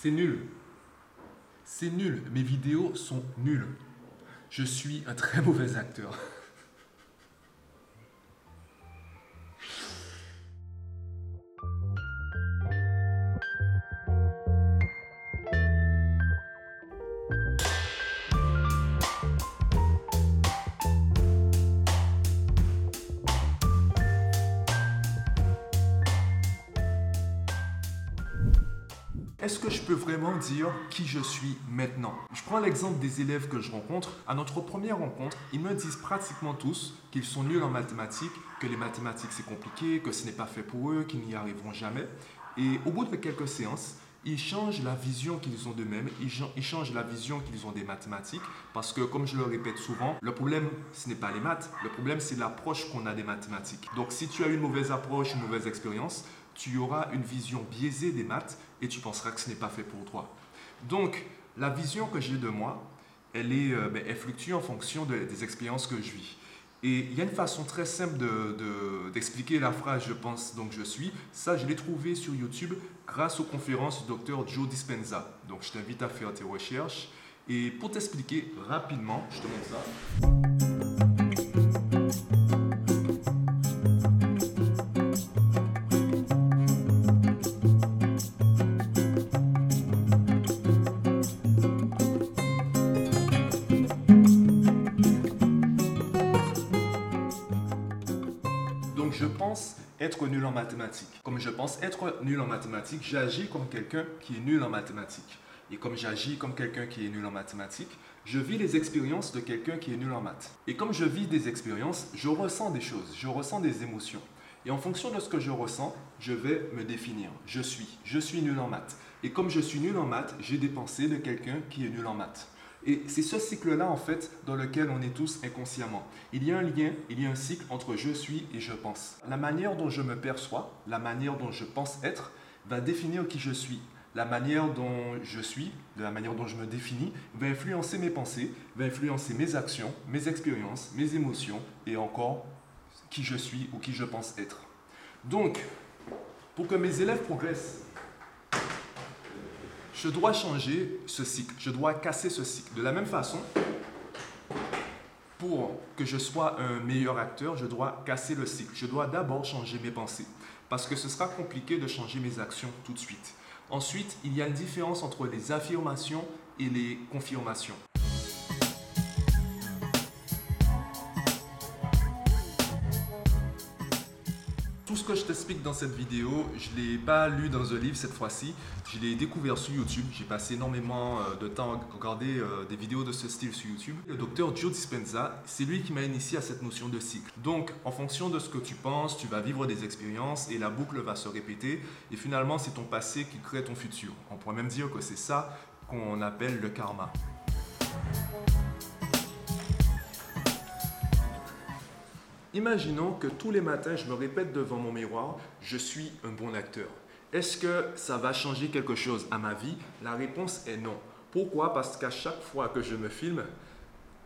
C'est nul. C'est nul. Mes vidéos sont nulles. Je suis un très mauvais acteur. Est-ce que je peux vraiment dire qui je suis maintenant? Je prends l'exemple des élèves que je rencontre. À notre première rencontre, ils me disent pratiquement tous qu'ils sont nuls en mathématiques, que les mathématiques c'est compliqué, que ce n'est pas fait pour eux, qu'ils n'y arriveront jamais. Et au bout de quelques séances, ils changent la vision qu'ils ont d'eux-mêmes, ils changent la vision qu'ils ont des mathématiques, parce que comme je le répète souvent, le problème, ce n'est pas les maths, le problème, c'est l'approche qu'on a des mathématiques. Donc si tu as une mauvaise approche, une mauvaise expérience, tu auras une vision biaisée des maths et tu penseras que ce n'est pas fait pour toi. Donc, la vision que j'ai de moi, elle, est, euh, ben, elle fluctue en fonction des expériences que je vis. Et il y a une façon très simple d'expliquer de, la phrase je pense donc je suis. Ça, je l'ai trouvé sur YouTube grâce aux conférences du docteur Joe Dispenza. Donc je t'invite à faire tes recherches. Et pour t'expliquer rapidement, je te montre ça. Comme je pense être nul en mathématiques, j'agis comme quelqu'un qui est nul en mathématiques. Et comme j'agis comme quelqu'un qui est nul en mathématiques, je vis les expériences de quelqu'un qui est nul en maths. Et comme je vis des expériences, je ressens des choses, je ressens des émotions. Et en fonction de ce que je ressens, je vais me définir. Je suis, je suis nul en maths. Et comme je suis nul en maths, j'ai des pensées de quelqu'un qui est nul en maths. Et c'est ce cycle-là, en fait, dans lequel on est tous inconsciemment. Il y a un lien, il y a un cycle entre je suis et je pense. La manière dont je me perçois, la manière dont je pense être, va définir qui je suis. La manière dont je suis, de la manière dont je me définis, va influencer mes pensées, va influencer mes actions, mes expériences, mes émotions et encore qui je suis ou qui je pense être. Donc, pour que mes élèves progressent, je dois changer ce cycle, je dois casser ce cycle. De la même façon, pour que je sois un meilleur acteur, je dois casser le cycle. Je dois d'abord changer mes pensées, parce que ce sera compliqué de changer mes actions tout de suite. Ensuite, il y a une différence entre les affirmations et les confirmations. Que je t'explique dans cette vidéo, je ne l'ai pas lu dans un livre cette fois-ci, je l'ai découvert sur YouTube. J'ai passé énormément euh, de temps à regarder euh, des vidéos de ce style sur YouTube. Le docteur Joe Dispenza, c'est lui qui m'a initié à cette notion de cycle. Donc, en fonction de ce que tu penses, tu vas vivre des expériences et la boucle va se répéter. Et finalement, c'est ton passé qui crée ton futur. On pourrait même dire que c'est ça qu'on appelle le karma. Imaginons que tous les matins, je me répète devant mon miroir, je suis un bon acteur. Est-ce que ça va changer quelque chose à ma vie? La réponse est non. Pourquoi? Parce qu'à chaque fois que je me filme,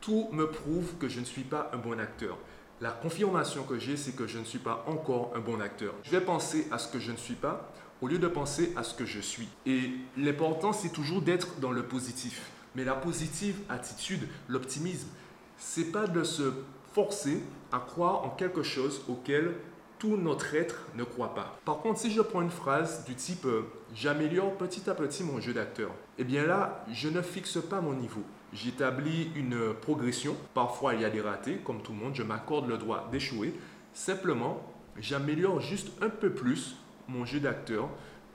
tout me prouve que je ne suis pas un bon acteur. La confirmation que j'ai, c'est que je ne suis pas encore un bon acteur. Je vais penser à ce que je ne suis pas au lieu de penser à ce que je suis. Et l'important, c'est toujours d'être dans le positif. Mais la positive attitude, l'optimisme, c'est pas de se forcer à croire en quelque chose auquel tout notre être ne croit pas. Par contre, si je prends une phrase du type euh, j'améliore petit à petit mon jeu d'acteur, eh bien là, je ne fixe pas mon niveau. J'établis une progression. Parfois, il y a des ratés, comme tout le monde, je m'accorde le droit d'échouer. Simplement, j'améliore juste un peu plus mon jeu d'acteur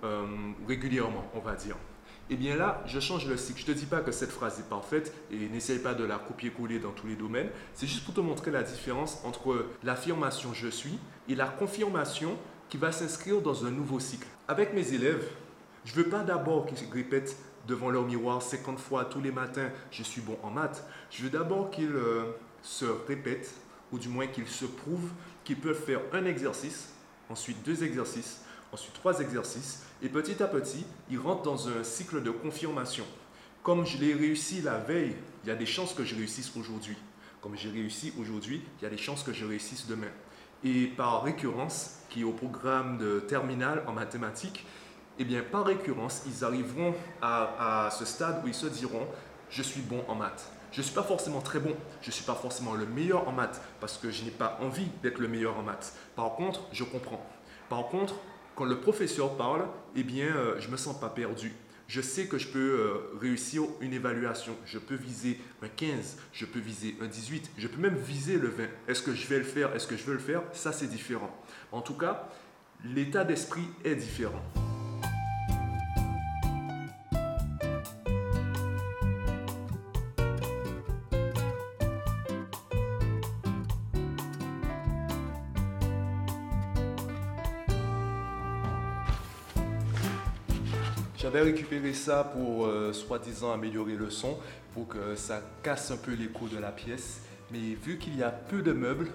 euh, régulièrement, on va dire eh bien là, je change le cycle. Je ne te dis pas que cette phrase est parfaite et n'essaye pas de la copier-coller dans tous les domaines. C'est juste pour te montrer la différence entre l'affirmation je suis et la confirmation qui va s'inscrire dans un nouveau cycle. Avec mes élèves, je ne veux pas d'abord qu'ils répètent devant leur miroir 50 fois tous les matins je suis bon en maths. Je veux d'abord qu'ils euh, se répètent, ou du moins qu'ils se prouvent qu'ils peuvent faire un exercice, ensuite deux exercices, ensuite trois exercices, et petit à petit, ils rentrent dans un cycle de confirmation. Comme je l'ai réussi la veille, il y a des chances que je réussisse aujourd'hui. Comme j'ai réussi aujourd'hui, il y a des chances que je réussisse demain. Et par récurrence, qui est au programme de terminale en mathématiques, eh bien, par récurrence, ils arriveront à, ce stade où ils se diront, je suis bon en maths. Je ne suis pas forcément très bon, je ne suis pas forcément le meilleur en maths parce que je n'ai pas envie d'être le meilleur en maths. Par contre, je comprends. Par contre, quand le professeur parle, eh bien, euh, je ne me sens pas perdu. Je sais que je peux euh, réussir une évaluation. Je peux viser un 15, je peux viser un 18, je peux même viser le 20. Est-ce que je vais le faire? Est-ce que je veux le faire? Ça, c'est différent. En tout cas, l'état d'esprit est différent. J'avais récupéré ça pour euh, soi-disant améliorer le son, pour que ça casse un peu l'écho de la pièce. Mais vu qu'il y a peu de meubles,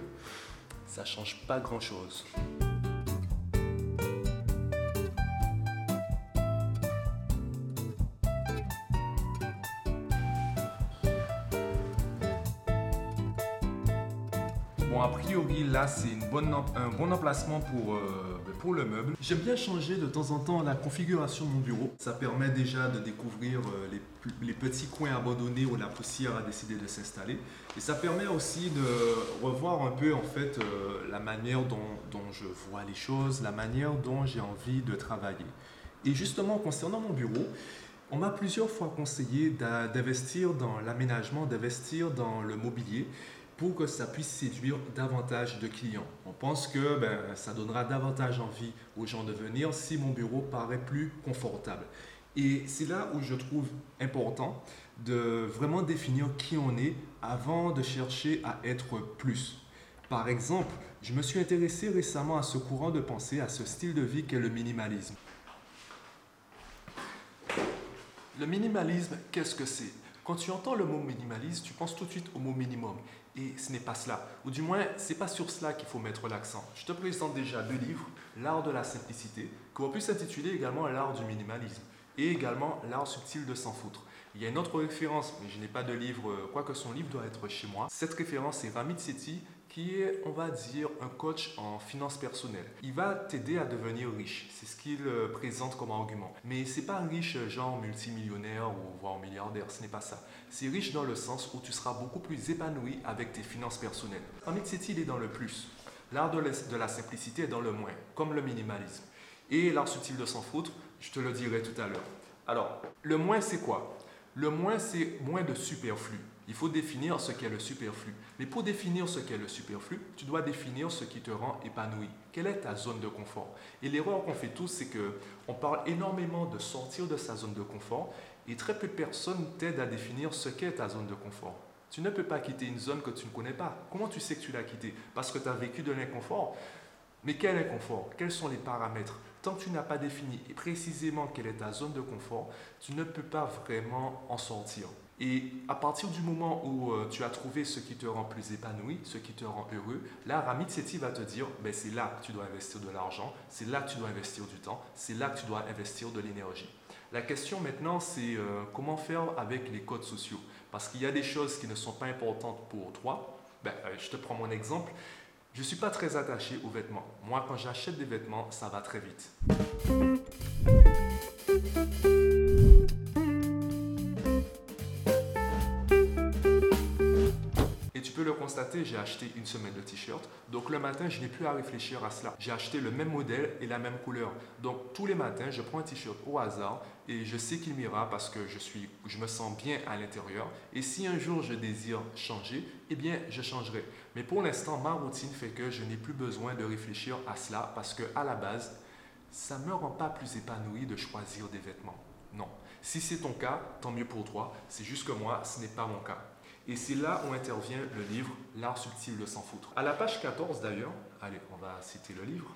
ça change pas grand-chose. Bon, a priori, là, c'est un bon emplacement pour, euh, pour le meuble. J'aime bien changer de temps en temps la configuration de mon bureau. Ça permet déjà de découvrir euh, les, les petits coins abandonnés où la poussière a décidé de s'installer. Et ça permet aussi de revoir un peu, en fait, euh, la manière dont, dont je vois les choses, la manière dont j'ai envie de travailler. Et justement, concernant mon bureau, on m'a plusieurs fois conseillé d'investir dans l'aménagement, d'investir dans le mobilier pour que ça puisse séduire davantage de clients. On pense que ben, ça donnera davantage envie aux gens de venir si mon bureau paraît plus confortable. Et c'est là où je trouve important de vraiment définir qui on est avant de chercher à être plus. Par exemple, je me suis intéressé récemment à ce courant de pensée, à ce style de vie qu'est le minimalisme. Le minimalisme, qu'est-ce que c'est? Quand tu entends le mot minimalisme, tu penses tout de suite au mot minimum. Et ce n'est pas cela. Ou du moins, ce n'est pas sur cela qu'il faut mettre l'accent. Je te présente déjà deux livres, L'art de la simplicité, qu'on pu s'intituler également L'art du minimalisme, et également L'art subtil de s'en foutre. Il y a une autre référence, mais je n'ai pas de livre, quoique son livre doit être chez moi. Cette référence est Ramit Sethi, qui est, on va dire, un coach en finances personnelles. Il va t'aider à devenir riche. C'est ce qu'il euh, présente comme argument. Mais c'est pas riche genre multimillionnaire ou voire milliardaire, ce n'est pas ça. C'est riche dans le sens où tu seras beaucoup plus épanoui avec tes finances personnelles. Amit Sethi, il est dans le plus. L'art de la simplicité est dans le moins, comme le minimalisme. Et l'art subtil de s'en foutre, je te le dirai tout à l'heure. Alors, le moins, c'est quoi? Le moins, c'est moins de superflu. Il faut définir ce qu'est le superflu. Mais pour définir ce qu'est le superflu, tu dois définir ce qui te rend épanoui. Quelle est ta zone de confort? Et l'erreur qu'on fait tous, c'est que on parle énormément de sortir de sa zone de confort et très peu de personnes t'aident à définir ce qu'est ta zone de confort. Tu ne peux pas quitter une zone que tu ne connais pas. Comment tu sais que tu l'as quittée? Parce que tu as vécu de l'inconfort. Mais quel inconfort Quels sont les paramètres? Tant que tu n'as pas défini précisément quelle est ta zone de confort, tu ne peux pas vraiment en sortir. Et à partir du moment où euh, tu as trouvé ce qui te rend plus épanoui, ce qui te rend heureux, là, Ramit Sethi va te dire, ben, c'est là que tu dois investir de l'argent, c'est là que tu dois investir du temps, c'est là que tu dois investir de l'énergie. La question maintenant, c'est euh, comment faire avec les codes sociaux? Parce qu'il y a des choses qui ne sont pas importantes pour toi. Ben, euh, je te prends mon exemple. Je ne suis pas très attaché aux vêtements. Moi, quand j'achète des vêtements, ça va très vite. Le constater, j'ai acheté une semaine de t-shirt. Donc le matin, je n'ai plus à réfléchir à cela. J'ai acheté le même modèle et la même couleur. Donc tous les matins, je prends un t-shirt au hasard et je sais qu'il m'ira parce que je, suis, je me sens bien à l'intérieur. Et si un jour je désire changer, eh bien, je changerai. Mais pour l'instant, ma routine fait que je n'ai plus besoin de réfléchir à cela parce que à la base, ça ne me rend pas plus épanoui de choisir des vêtements. Non. Si c'est ton cas, tant mieux pour toi. C'est juste que moi, ce n'est pas mon cas. Et c'est là où intervient le livre L'art subtil de s'en foutre. À la page 14 d'ailleurs, allez, on va citer le livre.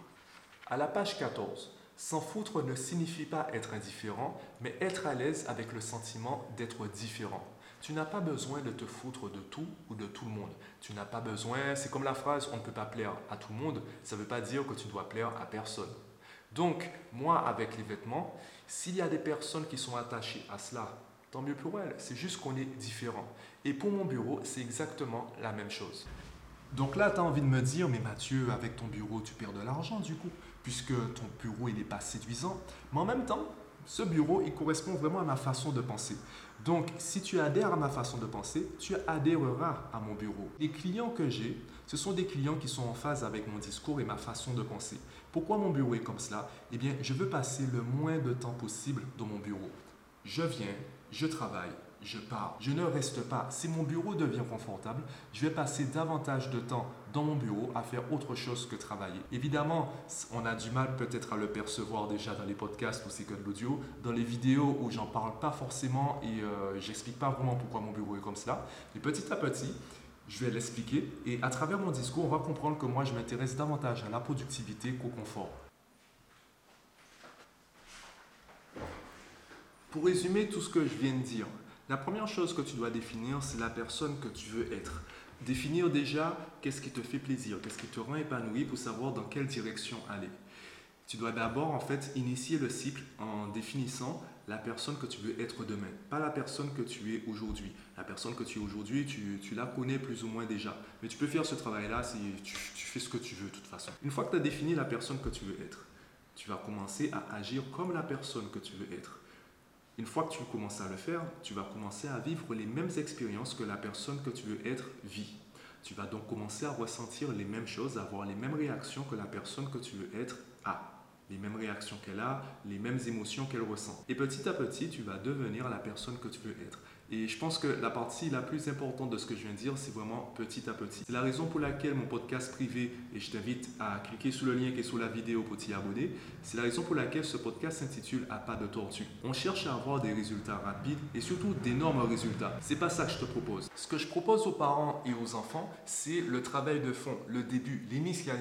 À la page 14, s'en foutre ne signifie pas être indifférent, mais être à l'aise avec le sentiment d'être différent. Tu n'as pas besoin de te foutre de tout ou de tout le monde. Tu n'as pas besoin, c'est comme la phrase on ne peut pas plaire à tout le monde, ça ne veut pas dire que tu dois plaire à personne. Donc, moi, avec les vêtements, s'il y a des personnes qui sont attachées à cela, tant mieux pour elles. C'est juste qu'on est différent. Et pour mon bureau, c'est exactement la même chose. Donc là, tu as envie de me dire, mais Mathieu, avec ton bureau, tu perds de l'argent du coup. puisque ton bureau il n'est pas séduisant. Mais en même temps, ce bureau, il correspond vraiment à ma façon de penser. Donc, si tu adhères à ma façon de penser, tu adhéreras à mon bureau. Les clients que j'ai, ce sont des clients qui sont en phase avec mon discours et ma façon de penser. Pourquoi mon bureau est comme cela? Eh bien, je veux passer le moins de temps possible dans mon bureau. Je viens, je travaille, je pars. Je ne reste pas. Si mon bureau devient confortable, je vais passer davantage de temps dans mon bureau à faire autre chose que travailler. Évidemment, on a du mal peut-être à le percevoir déjà dans les podcasts ou c'est que de l'audio. Dans les vidéos où j'en parle pas forcément et euh, j'explique pas vraiment pourquoi mon bureau est comme cela. Mais petit à petit, je vais l'expliquer et à travers mon discours, on va comprendre que moi, je m'intéresse davantage à la productivité qu'au confort. Pour résumer tout ce que je viens de dire, la première chose que tu dois définir, c'est la personne que tu veux être. Définir déjà qu'est-ce qui te fait plaisir, qu'est-ce qui te rend épanoui pour savoir dans quelle direction aller. Tu dois d'abord en fait initier le cycle en définissant la personne que tu veux être demain, pas la personne que tu es aujourd'hui. La personne que tu es aujourd'hui, tu, la connais plus ou moins déjà. Mais tu peux faire ce travail-là si tu, tu fais ce que tu veux de toute façon. Une fois que tu as défini la personne que tu veux être, tu vas commencer à agir comme la personne que tu veux être. Une fois que tu commences à le faire, tu vas commencer à vivre les mêmes expériences que la personne que tu veux être vit. Tu vas donc commencer à ressentir les mêmes choses, à avoir les mêmes réactions que la personne que tu veux être a les mêmes réactions qu'elle a, les mêmes émotions qu'elle ressent. Et petit à petit, tu vas devenir la personne que tu veux être. Et je pense que la partie la plus importante de ce que je viens de dire, c'est vraiment petit à petit. C'est la raison pour laquelle mon podcast privé, et je t'invite à cliquer sur le lien qui est sous la vidéo pour t'y abonner, c'est la raison pour laquelle ce podcast s'intitule À pas de tortue. On cherche à avoir des résultats rapides et surtout d'énormes résultats. C'est pas ça que je te propose. Ce que je propose aux parents et aux enfants, c'est le travail de fond, le début, l'initiation.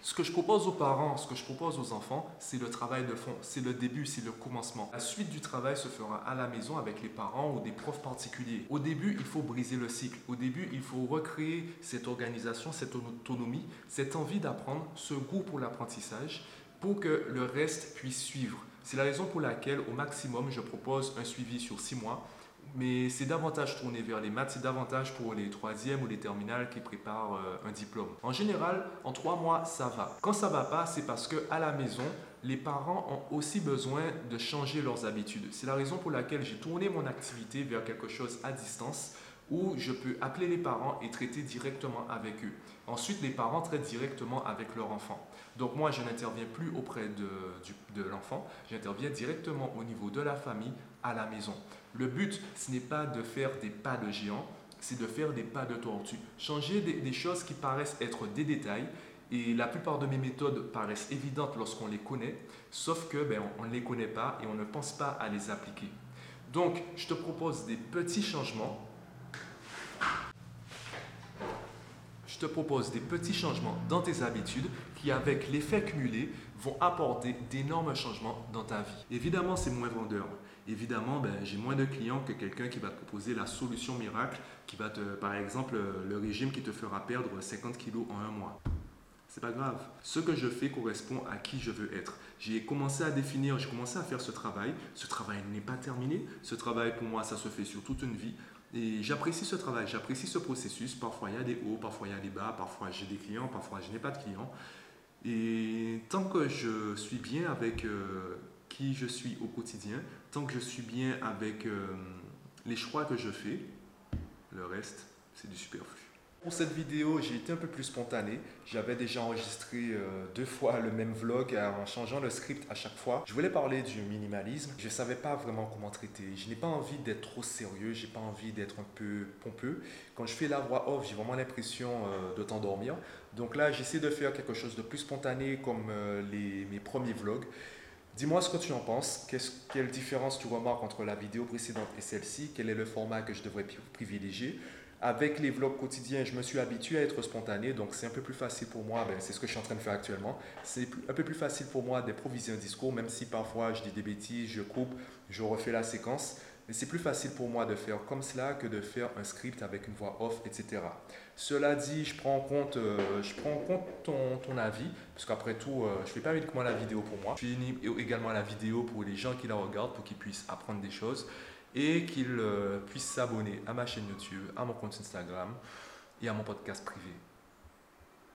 Ce que je propose aux parents, ce que je propose aux enfants, c'est le travail de fond, c'est le début, c'est le commencement. La suite du travail se fera à la maison avec les parents ou des profs particuliers. Au début, il faut briser le cycle. Au début, il faut recréer cette organisation, cette autonomie, cette envie d'apprendre, ce goût pour l'apprentissage pour que le reste puisse suivre. C'est la raison pour laquelle, au maximum, je propose un suivi sur six mois mais c'est davantage tourné vers les maths, c'est davantage pour les troisièmes ou les terminales qui préparent euh, un diplôme. En général, en trois mois, ça va. Quand ça va pas, c'est parce que à la maison, les parents ont aussi besoin de changer leurs habitudes. C'est la raison pour laquelle j'ai tourné mon activité vers quelque chose à distance où je peux appeler les parents et traiter directement avec eux. Ensuite, les parents traitent directement avec leur enfant. Donc moi, je n'interviens plus auprès de, de l'enfant, j'interviens directement au niveau de la famille à la maison. Le but, ce n'est pas de faire des pas de géant, c'est de faire des pas de tortue. Changer des, choses qui paraissent être des détails. Et la plupart de mes méthodes paraissent évidentes lorsqu'on les connaît, sauf que ben, on ne les connaît pas et on ne pense pas à les appliquer. Donc, je te propose des petits changements. Je te propose des petits changements dans tes habitudes qui, avec l'effet cumulé, vont apporter d'énormes changements dans ta vie. Évidemment, c'est moins vendeur évidemment, ben, j'ai moins de clients que quelqu'un qui va te proposer la solution miracle, qui va te, par exemple, le régime qui te fera perdre 50 kilos en un mois. C'est pas grave. Ce que je fais correspond à qui je veux être. J'ai commencé à définir, j'ai commencé à faire ce travail. Ce travail n'est pas terminé. Ce travail, pour moi, ça se fait sur toute une vie. Et j'apprécie ce travail, j'apprécie ce processus. Parfois, il y a des hauts, parfois, il y a des bas, parfois, j'ai des clients, parfois, je n'ai pas de clients. Et tant que je suis bien avec euh, qui je suis au quotidien, tant que je suis bien avec euh, les choix que je fais, le reste, c'est du superflu. Pour cette vidéo, j'ai été un peu plus spontané. J'avais déjà enregistré euh, deux fois le même vlog en changeant le script à chaque fois. Je voulais parler du minimalisme. Je ne savais pas vraiment comment traiter. Je n'ai pas envie d'être trop sérieux. J'ai pas envie d'être un peu pompeux. Quand je fais la voix off, j'ai vraiment l'impression euh, de t'endormir. Donc là, j'essaie de faire quelque chose de plus spontané comme les, mes premiers vlogs. Dis-moi ce que tu en penses. quelle différence tu remarques entre la vidéo précédente et celle-ci? Quel est le format que je devrais privilégier? Avec les vlogs quotidiens, je me suis habitué à être spontané, donc c'est un peu plus facile pour moi, ben, c'est ce que je suis en train de faire actuellement, c'est un peu plus facile pour moi d'improviser un discours, même si parfois je dis des bêtises, je coupe, je refais la séquence. Mais c'est plus facile pour moi de faire comme cela que de faire un script avec une voix off, etc. Cela dit, je prends en compte, euh, je prends en compte ton, avis, parce qu'après tout, euh, je ne fais pas uniquement la vidéo pour moi, je fais également la vidéo pour les gens qui la regardent, pour qu'ils puissent apprendre des choses et qu'ils euh, puissent s'abonner à ma chaîne YouTube, à mon compte Instagram et à mon podcast privé.